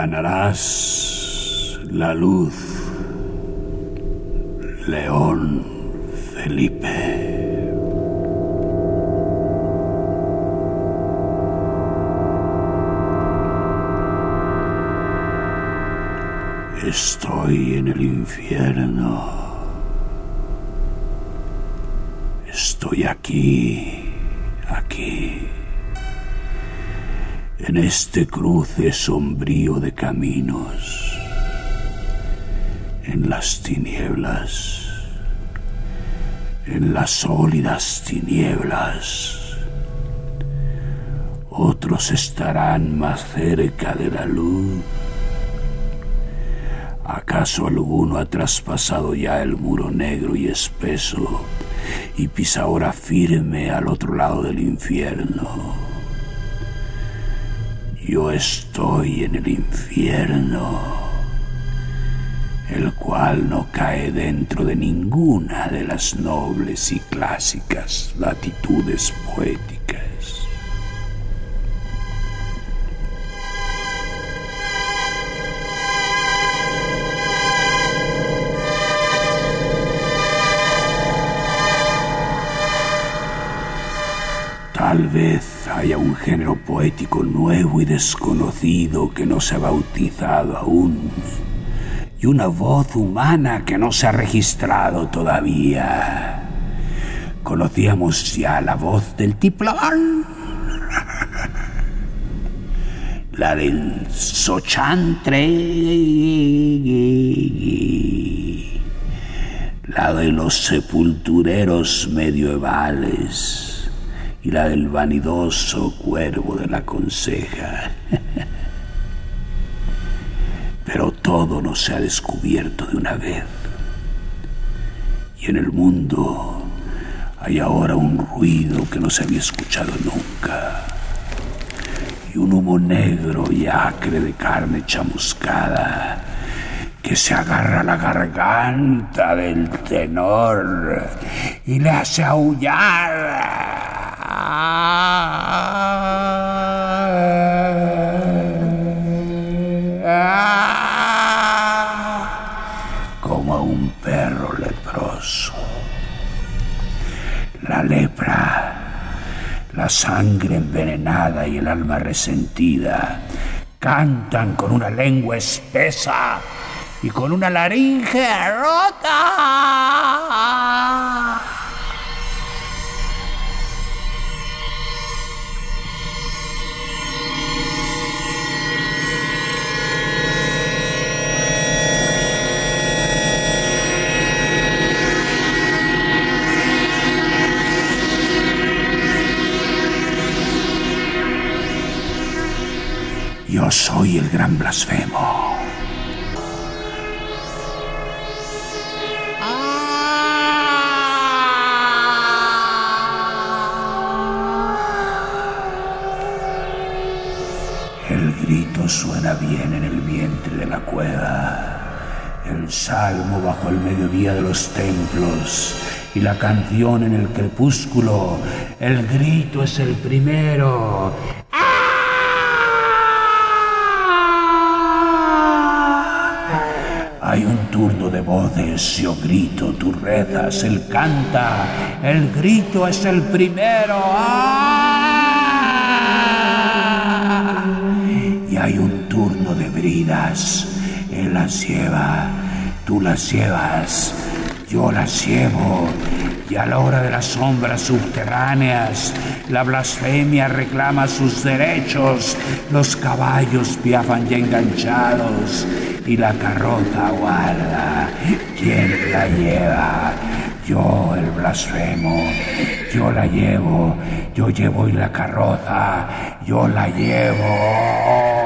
Ganarás la luz, León Felipe. Estoy en el infierno. Estoy aquí, aquí, en este cruce sombrío de caminos, en las tinieblas, en las sólidas tinieblas. Otros estarán más cerca de la luz. ¿Acaso alguno ha traspasado ya el muro negro y espeso y pisa ahora firme al otro lado del infierno? Yo estoy en el infierno, el cual no cae dentro de ninguna de las nobles y clásicas latitudes poéticas. Tal vez haya un género poético nuevo y desconocido que no se ha bautizado aún, y una voz humana que no se ha registrado todavía. Conocíamos ya la voz del tiplón, la del sochantre, la de los sepultureros medievales y la del vanidoso cuervo de la conseja. Pero todo no se ha descubierto de una vez. Y en el mundo hay ahora un ruido que no se había escuchado nunca. Y un humo negro y acre de carne chamuscada que se agarra a la garganta del tenor y le hace aullar. Como a un perro leproso. La lepra, la sangre envenenada y el alma resentida cantan con una lengua espesa y con una laringe rota. Yo soy el gran blasfemo. El grito suena bien en el vientre de la cueva. El salmo bajo el mediodía de los templos y la canción en el crepúsculo. El grito es el primero. Hay un turno de voces, yo grito, tú rezas, él canta, el grito es el primero. ¡Ah! Y hay un turno de bridas, él las lleva, tú las llevas, yo las llevo. Y a la hora de las sombras subterráneas, la blasfemia reclama sus derechos, los caballos piafan ya enganchados y la carroza guarda. ¿Quién la lleva? yo el blasfemo, yo la llevo, yo llevo y la carroza, yo la llevo.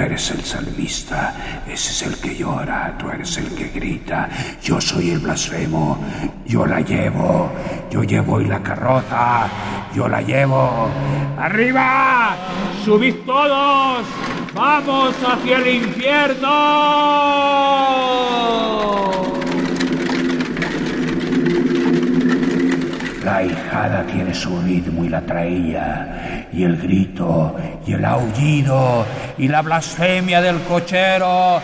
Tú eres el salmista, ese es el que llora, tú eres el que grita, yo soy el blasfemo, yo la llevo, yo llevo y la carroza, yo la llevo. ¡Arriba! ¡Subid todos! ¡Vamos hacia el infierno! La hijada tiene su ritmo y la traía, y el grito, y el aullido, y la blasfemia del cochero.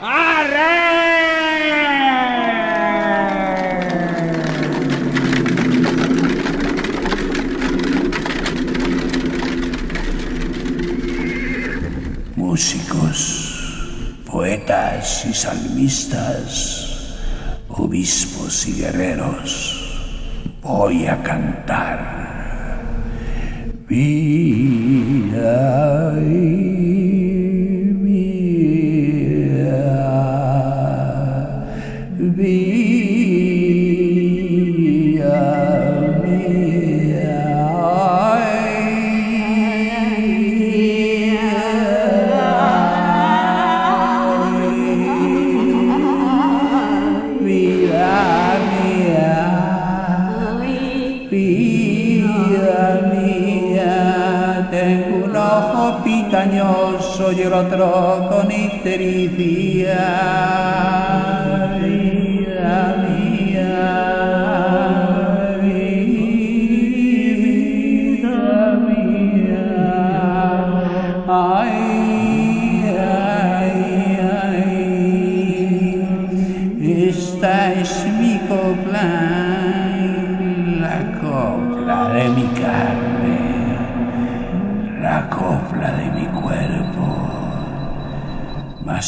¡Arre! Músicos, poetas y salmistas, obispos y guerreros, voy a cantar. Vida vida μετανιώσω γυροτρόκον νύχτερη θεία.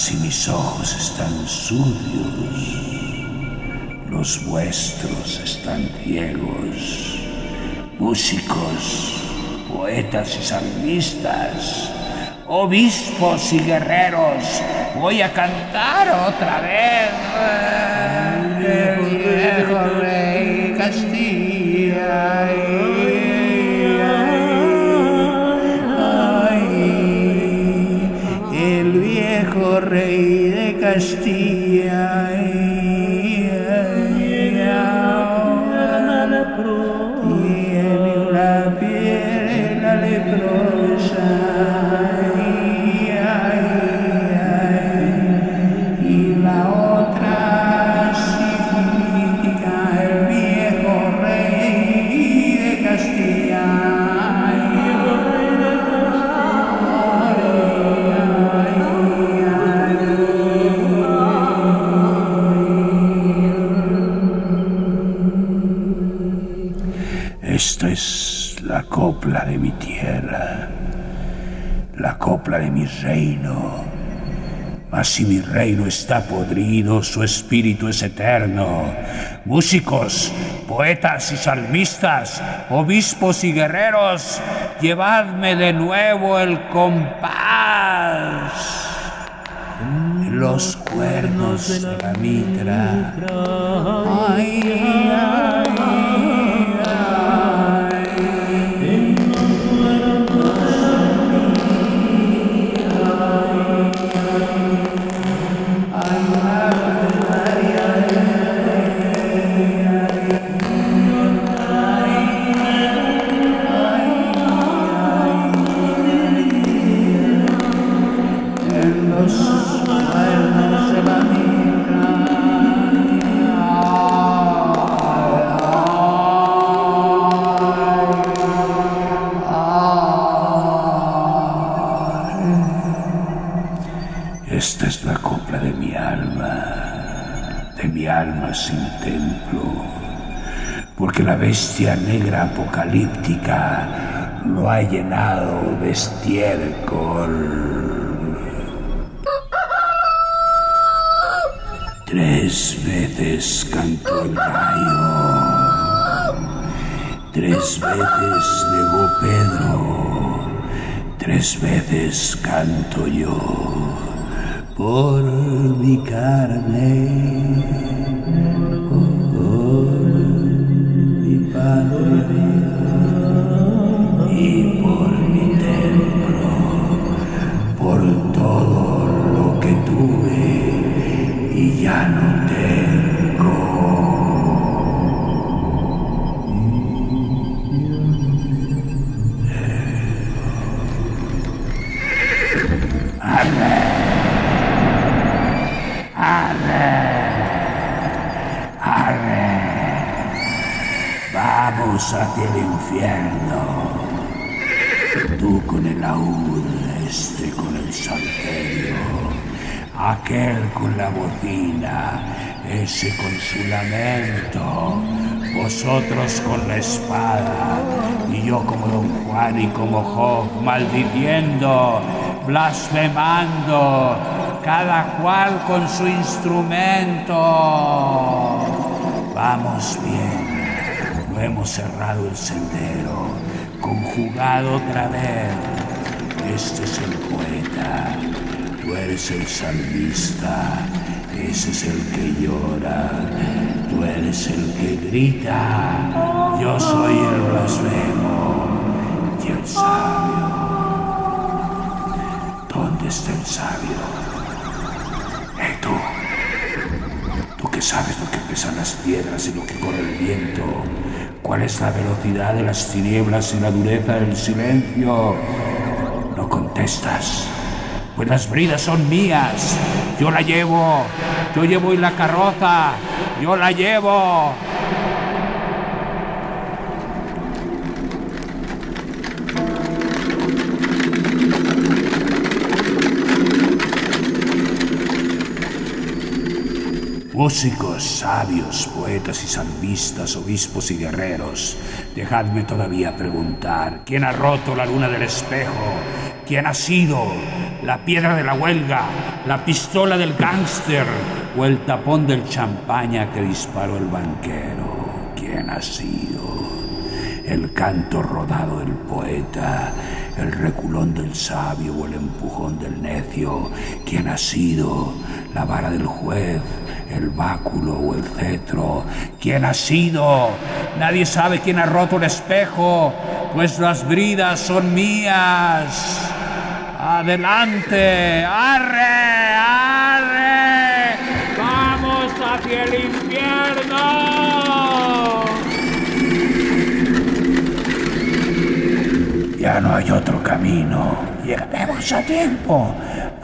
Si mis ojos están sucios, los vuestros están ciegos. Músicos, poetas y salmistas, obispos y guerreros, voy a cantar otra vez. Viejo rey Castilla. Rey es la copla de mi tierra, la copla de mi reino. Mas si mi reino está podrido, su espíritu es eterno. Músicos, poetas y salmistas, obispos y guerreros, llevadme de nuevo el compás. Los cuernos de la mitra. Ay, ay, bestia negra apocalíptica lo ha llenado de estiércol. Tres veces cantó el gallo Tres veces negó Pedro, tres veces canto yo por mi carne, Y por mi templo, por todo lo que tuve y ya no Vamos hacia el infierno. Tú con el laúd, este con el salterio, aquel con la bocina, ese con su lamento, vosotros con la espada, y yo como Don Juan y como Job, maldiciendo, blasfemando, cada cual con su instrumento. Vamos bien, hemos cerrado el sendero, conjugado otra vez. Este es el poeta, tú eres el salmista, ese es el que llora, tú eres el que grita, yo soy el blasfemo y el sabio. ¿Dónde está el sabio? ¡Eh, tú! Tú que sabes lo que pesan las piedras y lo que corre el viento. ¿Cuál es la velocidad de las tinieblas y la dureza del silencio? No contestas. Pues las bridas son mías. Yo la llevo. Yo llevo en la carroza. Yo la llevo. Músicos, sabios, poetas y salmistas, obispos y guerreros, dejadme todavía preguntar, ¿quién ha roto la luna del espejo? ¿Quién ha sido la piedra de la huelga, la pistola del gángster o el tapón del champaña que disparó el banquero? ¿Quién ha sido? El canto rodado del poeta, el reculón del sabio o el empujón del necio. ¿Quién ha sido? La vara del juez, el báculo o el cetro. ¿Quién ha sido? Nadie sabe quién ha roto el espejo, pues las bridas son mías. Adelante, arre, No hay otro camino. Llegaremos a tiempo,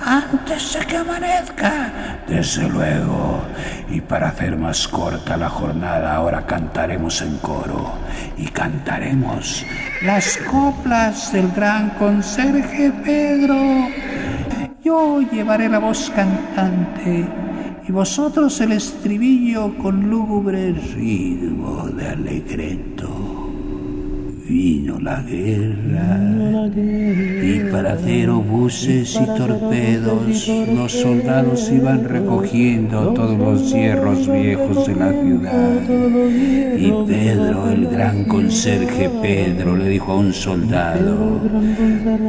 antes de que amanezca. Desde luego. Y para hacer más corta la jornada, ahora cantaremos en coro. Y cantaremos las coplas del gran conserje Pedro. Yo llevaré la voz cantante y vosotros el estribillo con lúgubre ritmo de alegreto. Vino la guerra y para hacer obuses y torpedos los soldados iban recogiendo todos los hierros viejos de la ciudad. Y Pedro, el gran conserje Pedro, le dijo a un soldado,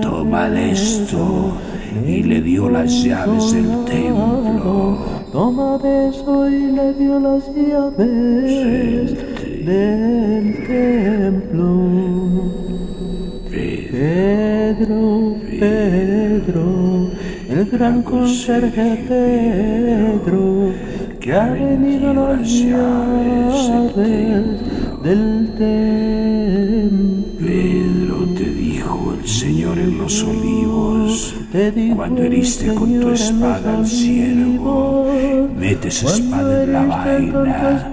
toma esto y le dio las llaves del templo. Toma de eso y le dio las llaves del templo. Pedro, Pedro, el gran conserje Pedro, que ha venido las llaves del templo. Pedro te dijo el Señor en los olivos, cuando heriste con tu espada al siervo, mete esa espada en la vaina,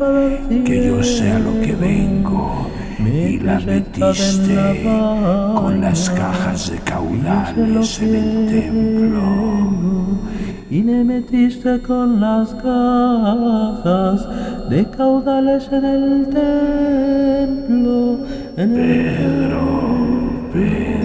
que yo sea lo que vengo. Y la metiste con las cajas de caudales en el templo. Y me metiste con las cajas de caudales en el templo. En el Pedro, Pedro,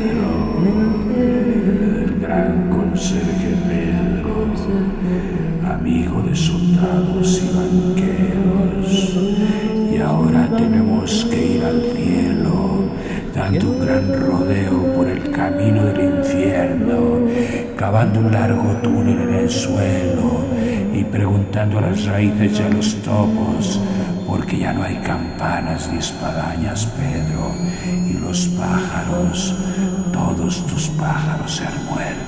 un gran rodeo por el camino del infierno, cavando un largo túnel en el suelo y preguntando a las raíces y a los topos, porque ya no hay campanas ni espadañas, Pedro, y los pájaros, todos tus pájaros se han muerto.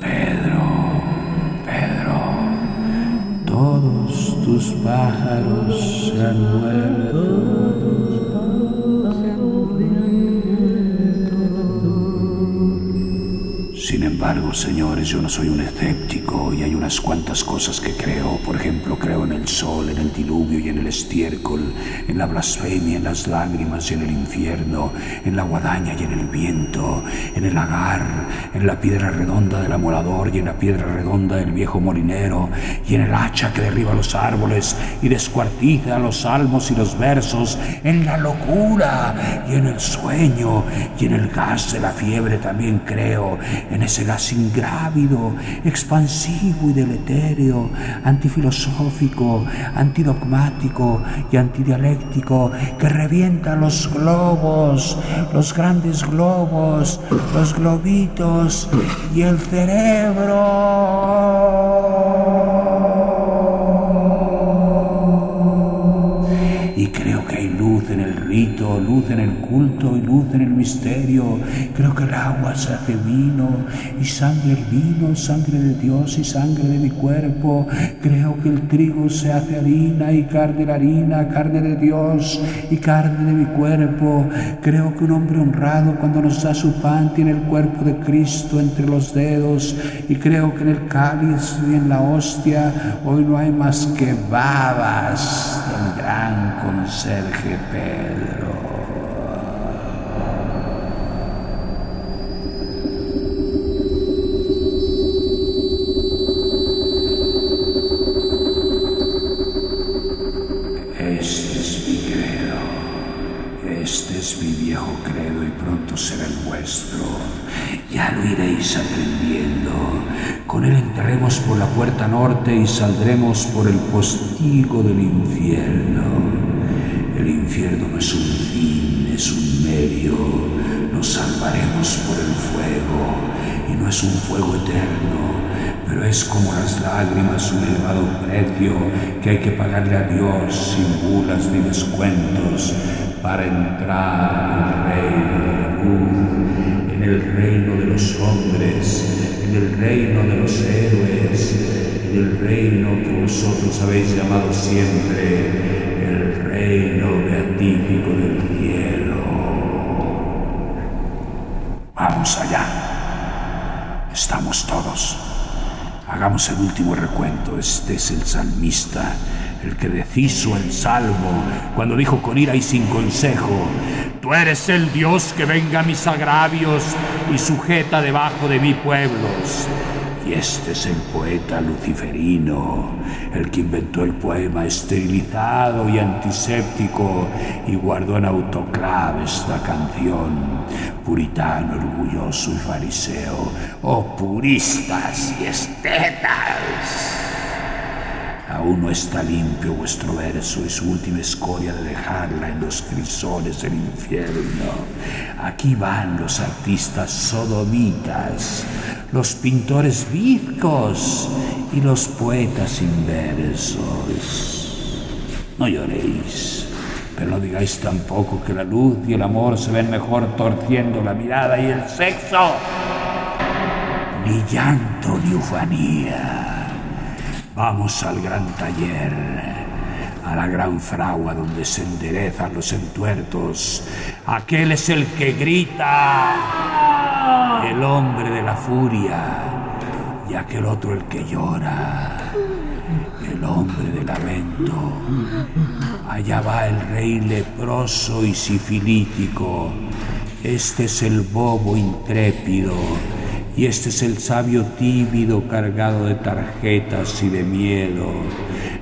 Pedro, Pedro, todos tus pájaros se han muerto. Embargo, señores, yo no soy un escéptico y hay unas cuantas cosas que creo. Por ejemplo, creo en el sol, en el diluvio y en el estiércol, en la blasfemia, en las lágrimas y en el infierno, en la guadaña y en el viento, en el agar, en la piedra redonda del amolador y en la piedra redonda del viejo molinero y en el hacha que derriba los árboles y descuartiza los salmos y los versos, en la locura y en el sueño y en el gas de la fiebre también creo en ese gas ingrávido, expansivo y deletérea, antifilosófico, antidogmático y antidialéctico, que revienta los globos, los grandes globos, los globitos y el cerebro. Luz en el culto y luz en el misterio. Creo que el agua se hace vino y sangre el vino, sangre de Dios y sangre de mi cuerpo. Creo que el trigo se hace harina y carne la harina, carne de Dios y carne de mi cuerpo. Creo que un hombre honrado cuando nos da su pan tiene el cuerpo de Cristo entre los dedos y creo que en el cáliz y en la hostia hoy no hay más que babas del gran conserje Pedro. Este es mi credo, este es mi viejo credo y pronto será el vuestro. Ya lo iréis aprendiendo. Con él entraremos por la puerta norte y saldremos por el postigo del infierno. El infierno no es un fin, es un medio. Nos salvaremos por el fuego y no es un fuego eterno, pero es como las lágrimas un elevado precio que hay que pagarle a Dios sin bulas ni descuentos para entrar en el reino de la luz, en el reino de los hombres, en el reino de los héroes, en el reino que vosotros habéis llamado siempre el reino beatífico del cielo. Vamos allá. Estamos todos. Hagamos el último recuento. Este es el salmista, el que deshizo el salmo cuando dijo con ira y sin consejo, Tú eres el Dios que venga a mis agravios y sujeta debajo de mí pueblos. Y este es el poeta luciferino, el que inventó el poema esterilizado y antiséptico y guardó en autoclave esta canción, puritano, orgulloso y fariseo, oh puristas y estetas. Aún no está limpio vuestro verso y su última escoria de dejarla en los crisoles del infierno. Aquí van los artistas sodomitas, los pintores bizcos y los poetas sin versos. No lloréis, pero no digáis tampoco que la luz y el amor se ven mejor torciendo la mirada y el sexo. Ni llanto ni ufanía. Vamos al gran taller, a la gran fragua donde se enderezan los entuertos. Aquel es el que grita, el hombre de la furia, y aquel otro el que llora, el hombre del lamento. Allá va el rey leproso y sifilítico. Este es el bobo intrépido y este es el sabio tímido cargado de tarjetas y de miedo.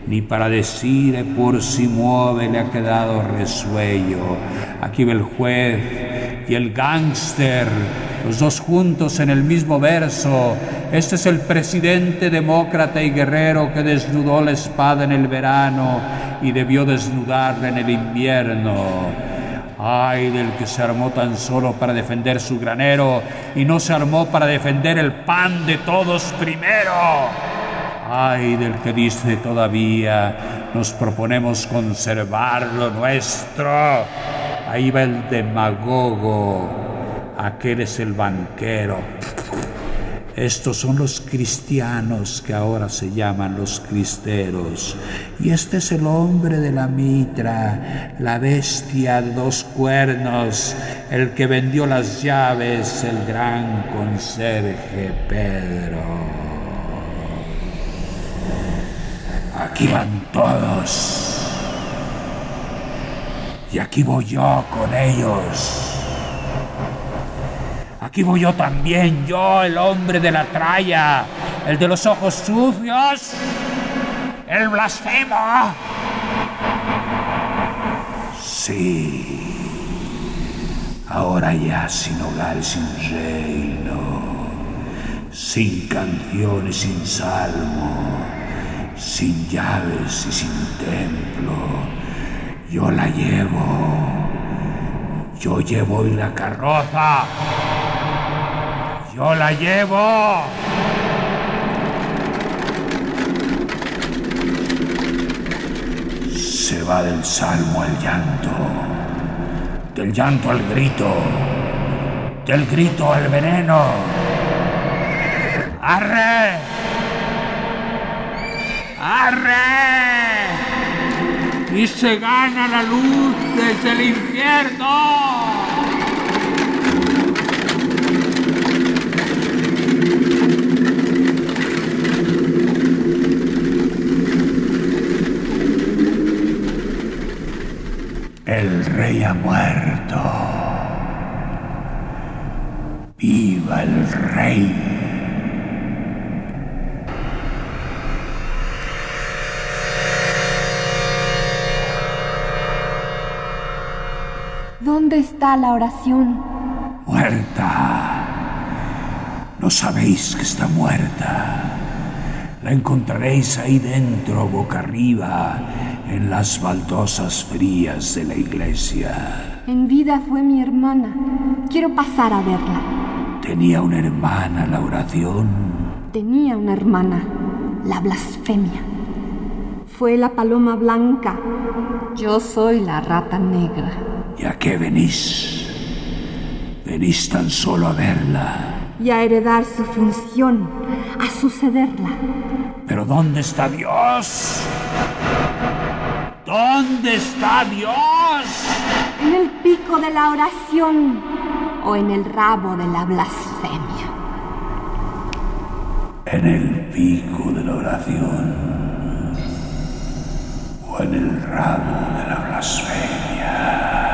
Ni para decir por si mueve le ha quedado resuello. Aquí ve el juez y el gángster, los dos juntos en el mismo verso. Este es el presidente demócrata y guerrero que desnudó la espada en el verano y debió desnudarla en el invierno. Ay del que se armó tan solo para defender su granero y no se armó para defender el pan de todos primero. Ay del que dice todavía nos proponemos conservar lo nuestro. Ahí va el demagogo, aquel es el banquero. Estos son los cristianos que ahora se llaman los cristeros. Y este es el hombre de la mitra, la bestia de dos cuernos, el que vendió las llaves, el gran conserje Pedro. Aquí van todos. Y aquí voy yo con ellos. Aquí voy yo también, yo, el hombre de la tralla, el de los ojos sucios, el blasfemo. Sí, ahora ya sin hogar sin reino, sin canciones, sin salmo, sin llaves y sin templo, yo la llevo. Yo llevo hoy la carroza. Yo la llevo. Se va del salmo al llanto, del llanto al grito, del grito al veneno. ¡Arre! ¡Arre! y se gana la luz desde el infierno. El rey ha muerto. ¡Viva el rey! ¿Dónde está la oración? Muerta. No sabéis que está muerta. La encontraréis ahí dentro, boca arriba, en las baldosas frías de la iglesia. En vida fue mi hermana. Quiero pasar a verla. ¿Tenía una hermana la oración? Tenía una hermana, la blasfemia. Fue la paloma blanca. Yo soy la rata negra. ¿Y a qué venís? Venís tan solo a verla. Y a heredar su función, a sucederla. Pero ¿dónde está Dios? ¿Dónde está Dios? En el pico de la oración o en el rabo de la blasfemia. En el pico de la oración o en el rabo de la blasfemia.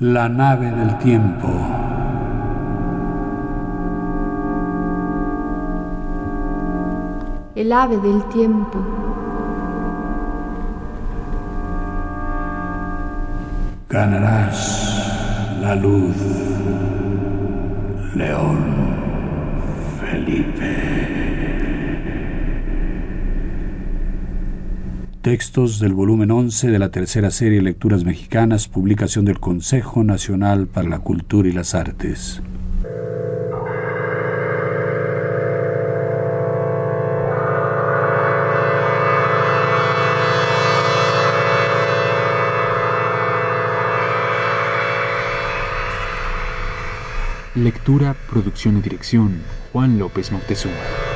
La nave del tiempo. El ave del tiempo. Ganarás la luz, León Felipe. Textos del volumen 11 de la tercera serie Lecturas Mexicanas, publicación del Consejo Nacional para la Cultura y las Artes. Lectura, producción y dirección, Juan López Moctezuma.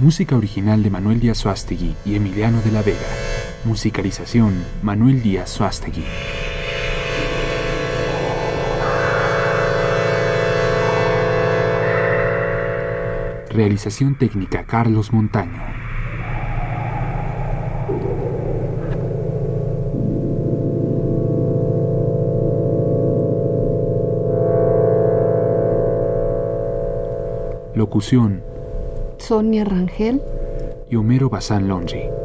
Música original de Manuel Díaz Suástegui y Emiliano de la Vega. Musicalización, Manuel Díaz Suástegui. Realización técnica Carlos Montaño. Locución Sonia Rangel. y Homero Bazán Longi.